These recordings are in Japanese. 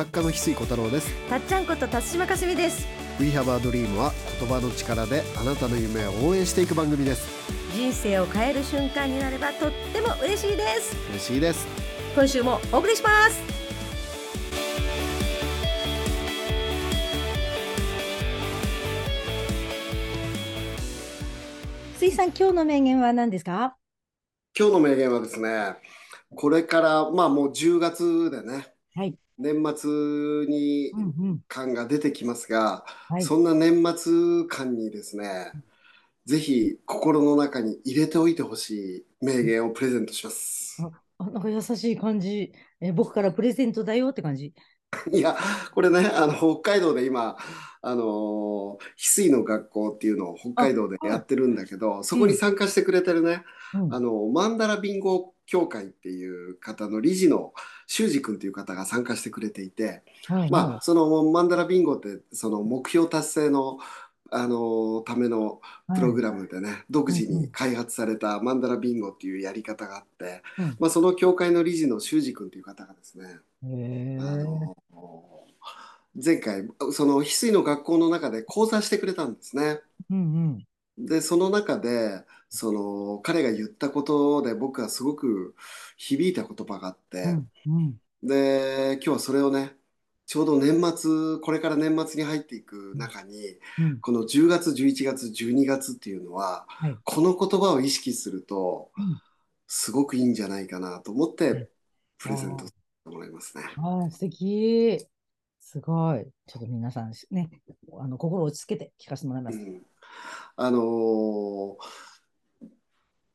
作家の翡翠小太郎です。たっちゃんこと辰島かすみです。We Have a Dream は言葉の力であなたの夢を応援していく番組です。人生を変える瞬間になればとっても嬉しいです。嬉しいです。今週もお送りします。水さん今日の名言は何ですか？今日の名言はですねこれからまあもう10月でねはい年末にうんうん。感が出てきますが、はい。そんな年末感にですねぜひ心の中に入れておいてほしい名言をプレゼントします。あなんか優しい感じ。え僕からプレゼントだよって感じ。いや、これね、あの北海道で今、あのー翡翠の学校っていうのを北海道でやってるんだけど、そこに参加してくれてるね、うん。あのマンダラビンゴ協会っていう方の理事の修二君っていう方が参加してくれていて、はい。まあ、そのマンダラビンゴってその目標達成の、あのーためのプログラムでね、独自に開発されたマンダラビンゴっていうやり方があって、うんまあ、その協会の理事の修二君っていう方がですね、へあーの前回その翡翠の学校の中で講座してくれたんですね。うん。でその中でその彼が言ったことで僕はすごく響いた言葉があって、うんうんで今日はそれをねちょうど年末これから年末に入っていく中にうんこの10月11月12月っていうのははいこの言葉を意識するとうんすごくいいんじゃないかなと思っうんてプレゼントしてもらいますね。ああ、素敵。すごい。ちょっと皆さんしね、あの心を落ち着けて聞かせてもらいます。うんあのー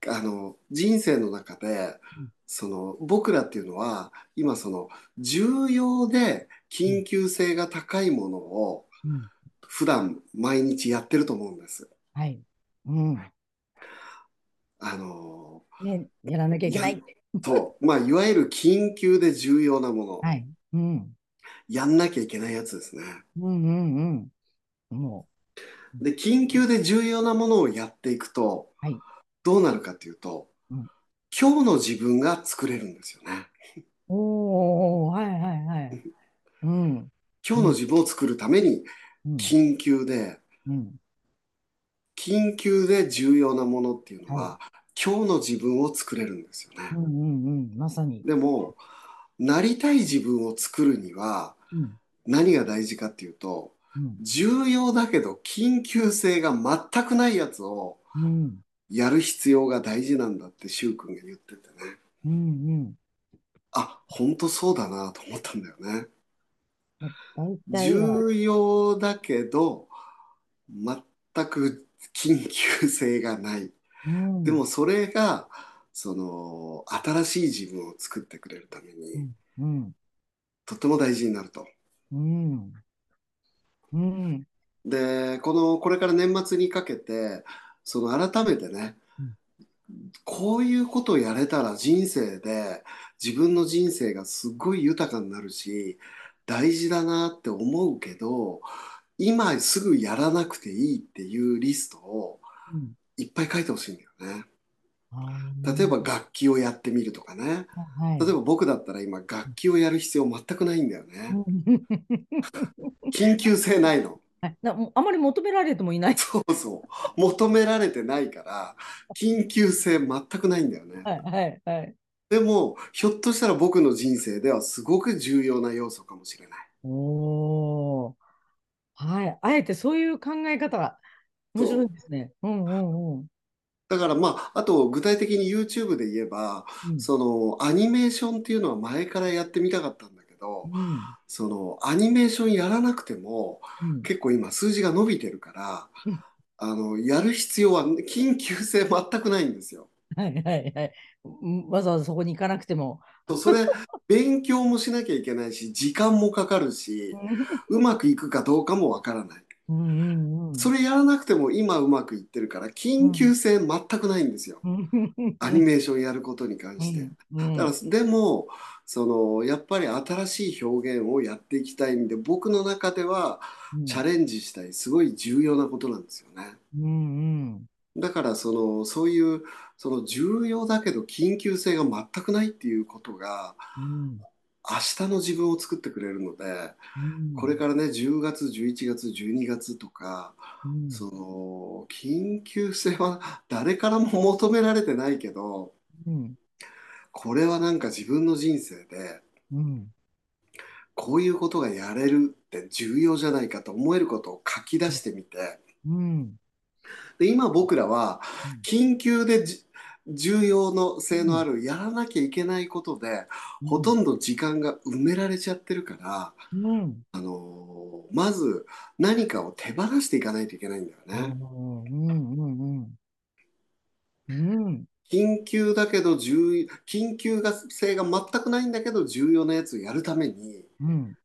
あの人生の中でうんその僕らっていうのは今その重要で緊急性が高いものをうん普段毎日やってると思うんです。はい。うん。あのね、やらなきゃいけない。ーとまあいわゆる緊急で重要なもの、はい。うん。やんなきゃいけないやつですね。うんうんうん。もで緊急で重要なものをやっていくと、はいどうなるかっていうと、うん今日の自分が作れるんですよね。う。おお、はいはいはい。うん。今日の自分を作るためにうん。緊急で、うん。緊急で重要なものっていうのは、今日の自分を作れるんですよね。うんうんうん。まさに。でも、なりたい自分を作るにはうん。何が大事かっていうと、うん。重要だけど緊急性が全くないやつをうん。やる必要が大事なんだって柊君が言っててね。うんうん。あ、本当そうだなと思ったんだよね。重要だけど全く緊急性がない。うんでもそれがその新しい自分を作ってくれるためうにんうん。とっても大事になると。うん。うん。で、このこれから年末にかけてその改めてねうん、こういうことをやれたら人生で自分の人生がすっごい豊かになるし大事だなって思うけど今すぐやらなくていいっていうリストをうんいっぱい書いてほしいんだよね。あー例えば楽器をやってみるとかね。はい。例えば僕だったら今楽器をやる必要全くないんだよね。うん 緊急性ないの。はいなあまり求められてもいない。そうそう。求められてないから緊急性全くないんだよね。はいはいはい。でもひょっとしたら僕の人生ではすごく重要な要素かもしれない。おお。はい。あえてそういう考え方が面白いですね。うんうんうん。だからまああと具体的に YouTube で言えばうんそのアニメーションっていうのは前からやってみたかったんだけどうんそのアニメーションやらなくてもうん結構今数字が伸びてるからうんあのやる必要は緊急性全くないんですよ。はいはいはい。うんわざわざそこに行かなくても。それ勉強もしなきゃいけないし時間もかかるしうまくいくかどうかもわからない。うんうんうん。それやらなくても今うまくいってるから緊急性全くないんですよ。うんアニメーションやることに関して。うんだからでもそのやっぱり新しい表現をやっていきたいんで僕の中ではうんチャレンジしたいすごい重要なことなんですよね。うんうんだからそのそういうその重要だけど緊急性が全くないっていうことがうん明日の自分を作ってくれるので、うん。これからね、10月、11月、12月とか、うん。その、緊急性は 誰からも求められてないけど、うん。これはなんか自分の人生で、うん。こういうことがやれるって重要じゃないかと思えることを書き出してみて、うん。で、今僕らは緊急でじ重要の性のあるやらなきゃいけないことで、ほとんど時間が埋められちゃってるから、うん。あのーまず何かを手放していかないといけないんだようん。ね。うん。うん。うん。緊急だけど重緊急性が全くないんだけど重要なやつをやるためにうん。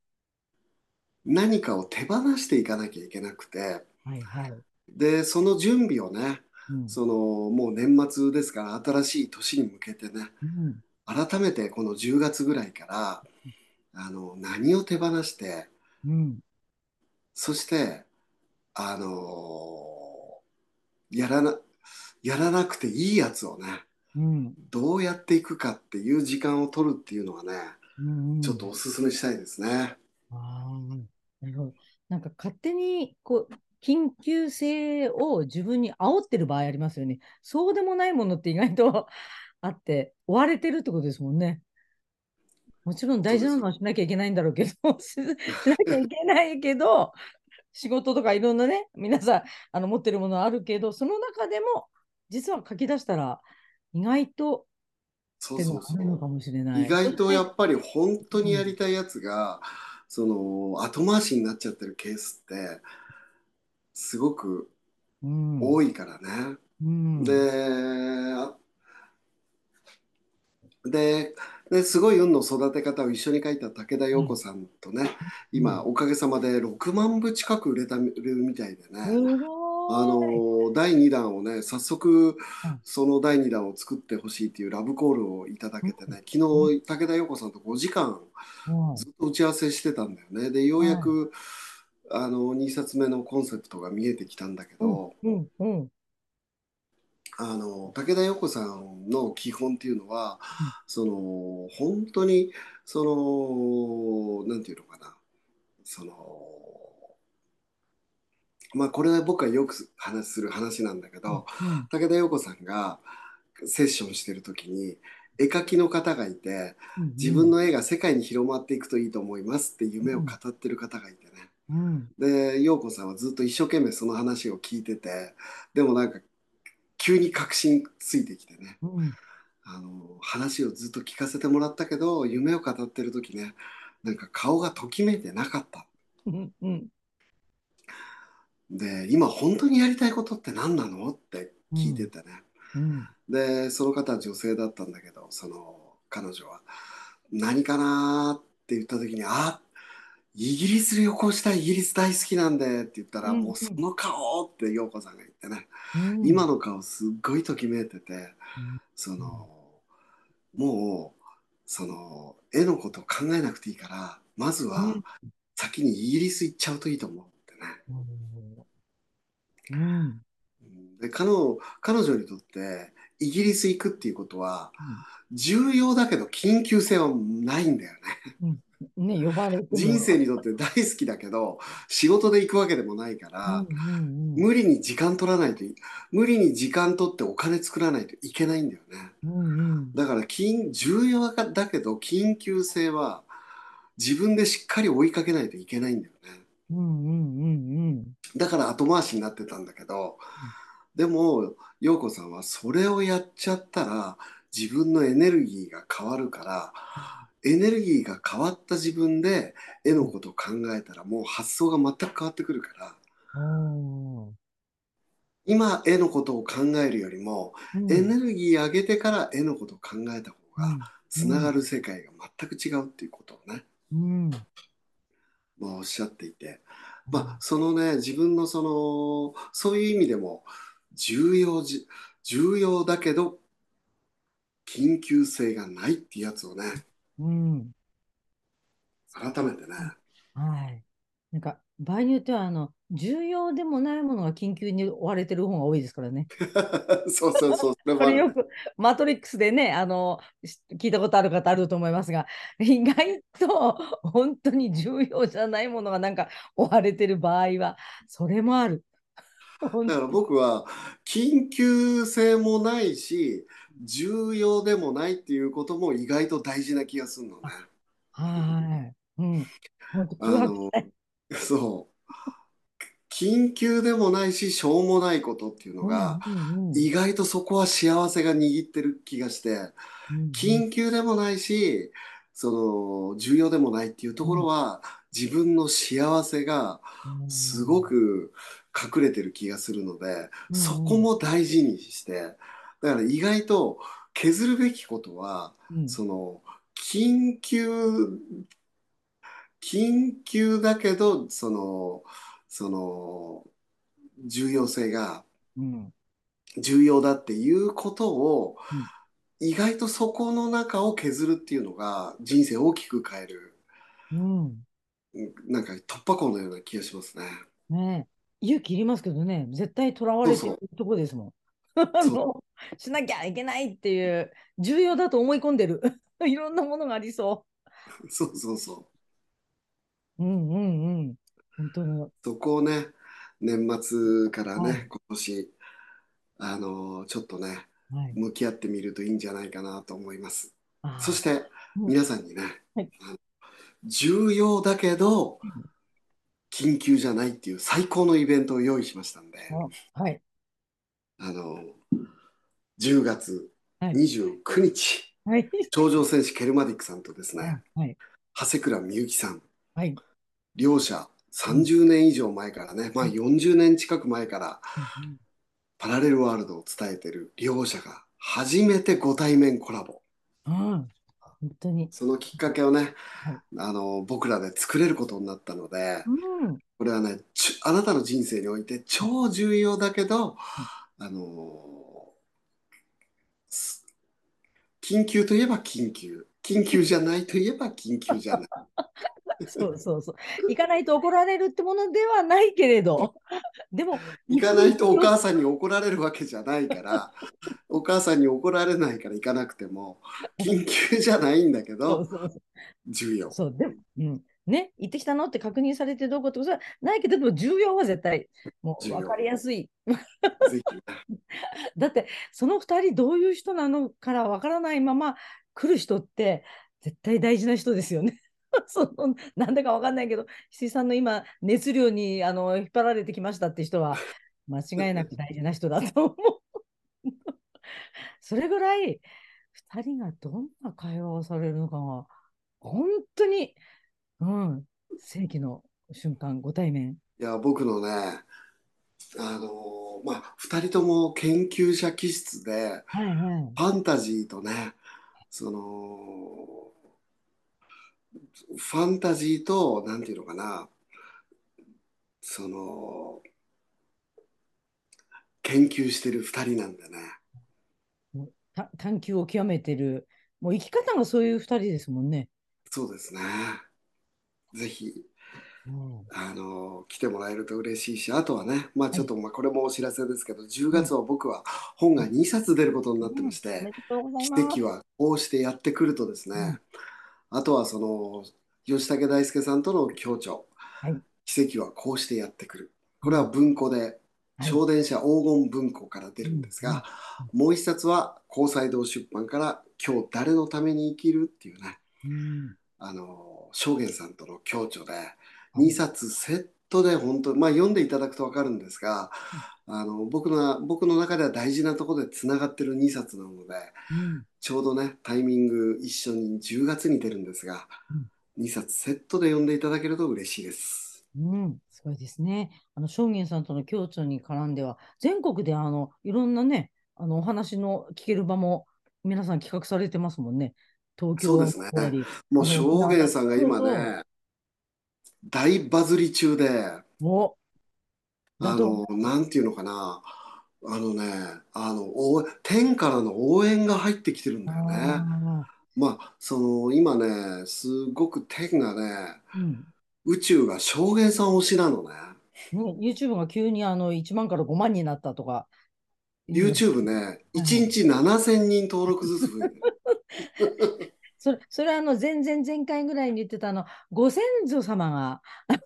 何かを手放していかなきゃいけなくてはいはい。でその準備をねうん。そのもう年末ですから新しい年に向けてねうん。改めてこの10月ぐらいからあの何を手放してうん。そしてあのやらなやらなくていいやつをねうん。どうやっていくかっていう時間を取るっていうのはねうん。ちょっとお勧めしたいですね。ああ、なるほど。なんか勝手にこう緊急性を自分に煽ってる場合ありますよね。そうでもないものって意外と あって、追われてるってことですもんね。もちろん大事なのはしなきゃいけないんだろうけど、ししなきゃいけないけど、仕事とかいろんなね、皆さんあの持ってるものあるけど、その中でも実は書き出したら意外とそうそうそがあるのかう。もしれない。意外とやそっぱり本当にやりたいやつが、その後回しになっちゃってるケースってすごくうん、多いからね。うん、で、あで、ですごい運の育て方を一緒に書いた武田陽子さんとね、今おかげさまで6万部近く売れたるみたいでね。あい。の第2弾をね早速うん。その第2弾を作ってほしいっていうラブコールをいただけてね昨日武田陽子さんと5時間うん。ずっと打ち合わせしてたんだよね。でようやくあの2冊目のコンセプトが見えてきたんだけどうんうんあの武田陽子さんの基本っていうのはその本当にそのなんていうのかな。そのまあこれは僕はよく話する話なんだけど、うん武田陽子さんがセッションしてる時に絵描きの方がいてうん。自分の絵が世界に広まっていくといいと思いますって夢を語ってる方がいてねうん。で陽子さんはずっと一生懸命その話を聞いててでもなんか急に確信ついてきてね。うん。あの話をずっと聞かせてもらったけど夢を語ってる時ねなんか顔がときめいてなかった。うんうん。で今本当にやりたいことって何なのって聞いててね、うん。でその方は女性だったんだけどその彼女は「何かな?」って言った時に「あイギリス旅行したいイギリス大好きなんで」って言ったら「うんもうその顔!」って陽子さんが言ってね、うん今の顔すっごいときめいててうんそのもうその絵のことを考えなくていいからまずはうん先にイギリス行っちゃうといいと思うってね。うんで彼女彼女にとってイギリス行くっていうことは重要だけど緊急性はないんだよね。ね呼ばれ人生にとって大好きだけど仕事で行くわけでもないから、うんうん無理に時間取らないとい無理に時間取ってお金作らないといけないんだよね。うんうん。だから緊重要だけど緊急性は自分でしっかり追いかけないといけないんだよね。うんうんうんだから後回しになってたんだけど、でも陽子さんはそれをやっちゃったら自分のエネルギーが変わるからエネルギーが変わった自分で絵のことを考えたらもう発想が全く変わってくるから。うん。今絵のことを考えるよりもうん。エネルギー上げてから絵のことを考えた方がうん。つながる世界が全く違うっていうことをね、うん。まあ、おっしゃっていて。まあそのね自分のそのそういう意味でも重要じ重要だけど緊急性がないっていうやつをねうん改めてねはい。なんか場合によっては、あの、重要でもないものが緊急に追われてる方が多いですからね。そうそうそう。これよく、マトリックスでね、あの、し聞いたことある方あると思いますが、意外と本当に重要じゃないものがなんか追われてる場合は、それもある。本だから。僕は緊急性もないし、重要でもないっていうことも意外と大事な気がするのね。はい。うん。あの、そう。緊急でもないし、しょうもないことっていうのうんが。意外とそこは幸せが握ってる気がして、緊急でもないし、その、重要でもないっていうところは、自分の幸せがすごく隠れてる気がするので、うんそこも大事にして、だから意外と削るべきことは、うんその、緊急、緊急だけど、その、その、重要性がうん重要だっていうことをうん、意外とそこの中を削るっていうのが人生を大きく変える、うん。うんなんか突破口のような気がしますね。ねえ、勇気いりますけどね、絶対囚われてるとこですもん。あそう の、しなきゃいけないっていう、重要だと思い込んでる。いろんなものがありそ。そうそうそううんうんうん。本当に。う。そこをね、年末からはいね、今年、あの、ちょっとね、はい。向き合ってみるといいんじゃないかなと思います。そして、うん皆さんにね、はい重要だけど、緊急じゃないっていう最高のイベントを用意しましたんで、あはい。あの、10月はい29日、はい。頂上戦士ケルマディックさんとですね、はい。長谷倉美幸さん、はい。両者30年以上前からね、まあ40年近く前からパラレルワールドを伝えてる両者が初めてご対面コラボ。うんうん。本当に。そのきっかけをね、はいあの僕らで作れることになったので、うん。これはね、ちあなたの人生において超重要だけど、あのす緊急といえば緊急、緊急じゃないといえば緊急じゃない。そうそうそう。行かないと怒られるってものではないけれど、でも、行かないとお母さんに怒られるわけじゃないから、お母さんに怒られないから行かなくても、緊急じゃないんだけそうど、そうそう。重要。そう、でも、うん。ね、行ってきたの？って確認されてどうこうってことはないけど、でも重要は絶対、もう分かりやすい。だって、その二人どういう人なのから分からないまま来る人って、絶対大事な人ですよね。そのなんだか分かんないけど、石井さんの今、熱量にあの引っ張られてきましたって人は、間違いなく大事な人だと思う。それぐらい、二人がどんな会話をされるのかが、本当に、うん、世紀の瞬間、ご対面。いや、僕のね、あのまあ、二人とも研究者気質で、はいはい。ファンタジーとね、その、ファンタジーと、なんていうのかな、その、研究してる二人なんだね。た探求を極めてる、もう生き方がそういう二人ですもんね。そうですね。ぜひ、うん。あの、来てもらえると嬉しいし、あとはね、まあちょっと、まあこれもお知らせですけど、10月は僕は本が2冊出ることになってまして、うござい奇。跡はこうしてやってくるとですね、あとはその、吉武大輔さんとの協調、はい。奇跡はこうしてやってくる。これは文庫で、はい。小電車黄金文庫から出るんですが、もう一冊は高裁堂出版から今日誰のために生きるっていうね、うんあの、正元さんとの共著で、い2冊セットで本当、まあ読んでいただくと分かるんですが、あの、僕の、僕の中では大事なところでつながってる2冊なので、うんちょうどね、タイミング一緒に10月に出るんですが、2冊セットで読んでいただけると嬉しいです。うん、すごいですね。あの、正元さんとの共著に絡んでは、全国であの、いろんなね、あの、お話の聞ける場も皆さん企画されてますもんね。東京そうですね。りもうあの正元さんが今ね、大バズり中で、お、だとあの、なんていうのかな、あのね、あの、応援天からの応援が入ってきてるんだよね。あまあ、その、今ね、すごく天がね、ーうん、宇宙が証言さん推しなのね。ね、YouTube が急にあの1万から5万になったとか。YouTube ね、1日7000人登録ずつ増えてる。それ、それはあの、前々前回ぐらいに言ってたあの、ご先祖様が、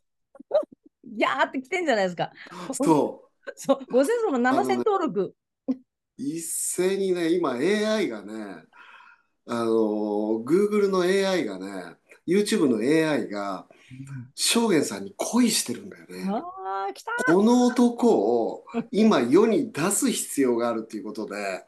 ギャーって来てんじゃないですか。そう。そう、ご先祖様7000登録。一斉にね、今 AI がね、あの、Google の AI がね、YouTube の AI が、証言さんに恋してるんだよね。ああ、来たこの男を今世に出す必要があるっていうことで、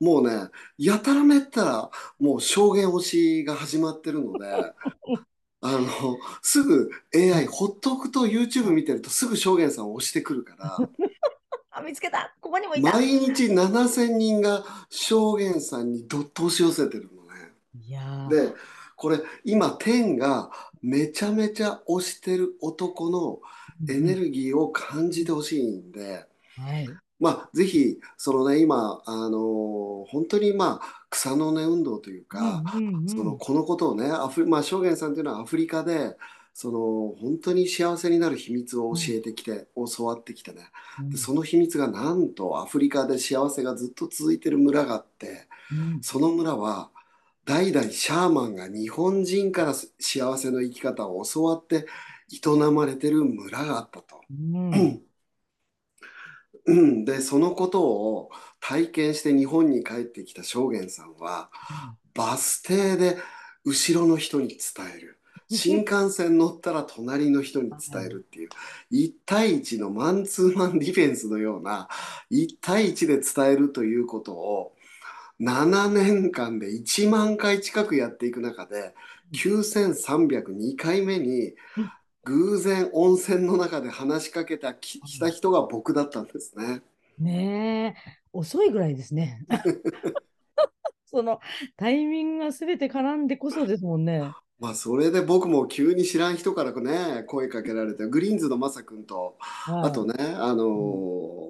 もうね、やたらめったらもう証言推しが始まってるので、あの、すぐ AI ほっとくと YouTube 見てるとすぐ証言さんを押してくるから、あ、見つけたここにもいた毎日7000人が証言さんにどっと押し寄せてるのね。いやーで、これ今天がめちゃめちゃ推してる男のエネルギーを感じてほしいんで、はい。まあ、ぜひ、そのね、今、あの本当にまあ、草の根運動というか、うんうんうん。その、このことをね、アフリ、まあ、証言さんというのはアフリカで、その、本当に幸せになる秘密を教えてきて、教わってきてね。で、その秘密がなんとアフリカで幸せがずっと続いてる村があって、うん。その村は、代々シャーマンが日本人から幸せの生き方を教わって営まれてる村があったと。うん。うん、でそのことを体験して日本に帰ってきた証言さんはバス停で後ろの人に伝える。新幹線乗ったら隣の人に伝えるっていう1対1のマンツーマンディフェンスのような1対1で伝えるということを7年間で1万回近くやっていく中で9302回目に偶然温泉の中で話しかけたきした人が僕だったんですね。ねえ、遅いぐらいですね。そのタイミングがすべて絡んでこそですもんね。まあそれで僕も急に知らん人からね声かけられてグリーンズのマサ君とはいあとねあの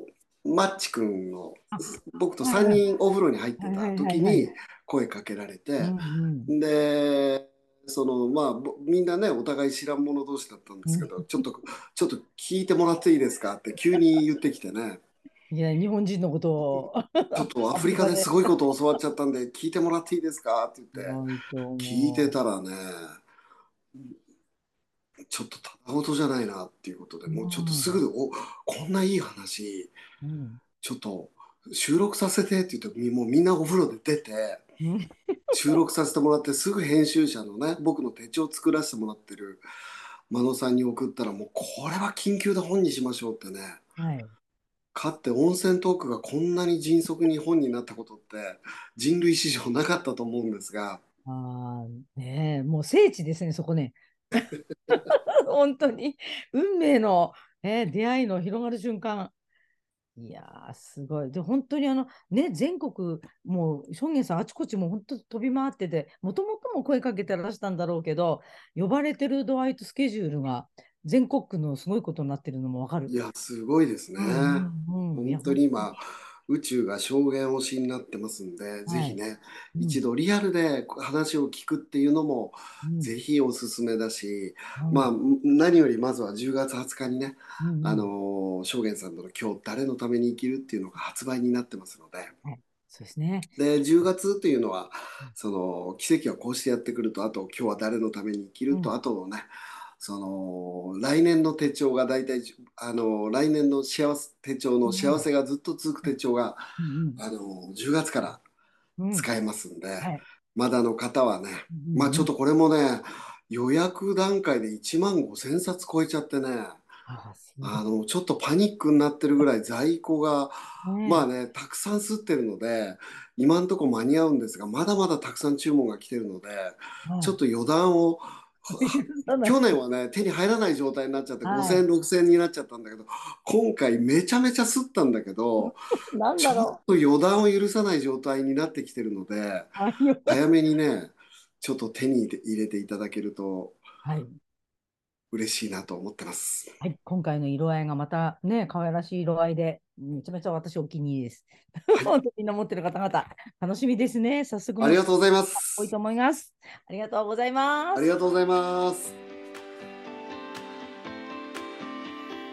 ーマッチ君のあ僕と3人お風呂に入ってた時はいに声かけられてでそのまあぼみんなねお互い知らん者同士だったんですけどちょっとちょっと聞いてもらっていいですかって急に言ってきてね。いや、日本人のことを。ちょっとアフリカですごいことを教わっちゃったんで聞いてもらっていいですかって言って。聞いてたらね、ちょっとただごとじゃないなっていうことで、もうちょっとすぐ、おこんないい話、うんちょっと収録させてって言って、みもうみんなお風呂で出て、うん収録させてもらって、すぐ編集者のね、僕の手帳作らせてもらってる真野さんに送ったら、もうこれは緊急で本にしましょうってね。はい。かって温泉トークがこんなに迅速に本になったことって人類史上なかったと思うんですが、ああ、ねえ、もう聖地ですね、そこね。本当に、運命の、えー出会いの広がる瞬間。いやー、すごい。で、本当にあの、ね、全国、もう、証言さん、あちこちも本当飛び回ってて、もともとも声かけてらしたんだろうけど、呼ばれてる度合いとスケジュールが全国区のすごいことになってるのもわかる。いや、すごいですね。うんうん本当に今、宇宙が証言推しになってますんで、ぜひね、うん。一度リアルで話を聞くっていうのも、うん。ぜひおすすめだし、うんまあ、何よりまずは10月20日にね、うんうん。あのー証言さんとの今日誰のために生きるっていうのが発売になってますので、そうですね。で、10月っていうのは、その奇跡はこうしてやってくると、あと今日は誰のために生きると、うん。あとのね、その来年の手帳が大体あの来年の幸せ手帳の幸せがずっと続く手帳が、うんあの10月からうん。うん使えますんで、はい。まだの方はね、うんまあちょっとこれもね予約段階で1万5,000冊超えちゃってねあのちょっとパニックになってるぐらい在庫がまあねたくさん吸ってるので今んとこ間に合うんですがまだまだたくさん注文が来てるのではい。ちょっと予断を 去年はね手に入らない状態になっちゃってはい。5,000 6,000になっちゃったんだけど今回めちゃめちゃ吸ったんだけどなんちょっだろと予断を許さない状態になってきてるので早めにねちょっと手に入れていただけるとはい、嬉しいなと思ってます。はい、今回の色合いがまたね、可愛らしい色合いで、めちゃめちゃ私お気に入りです。本当にみんな持ってる方々、楽しみですね。早速、ありがとうございます多い。と思います。ありがとうございますあり。がとうございます。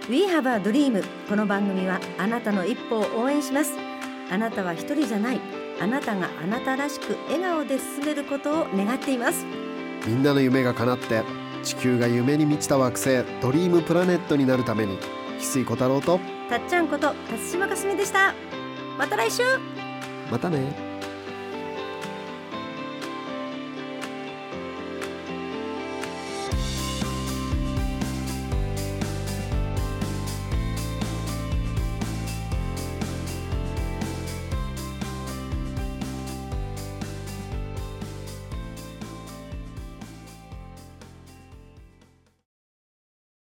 We have a dream この番組はあなたの一歩を応援しますあなたは一人じゃないあなたがあなたらしく笑顔で進めることを願っていますみんなの夢が叶って地球が夢に満ちた惑星ドリームプラネットになるために翡翠小太郎とたっちゃんこと辰島かすみでした。また来週。またね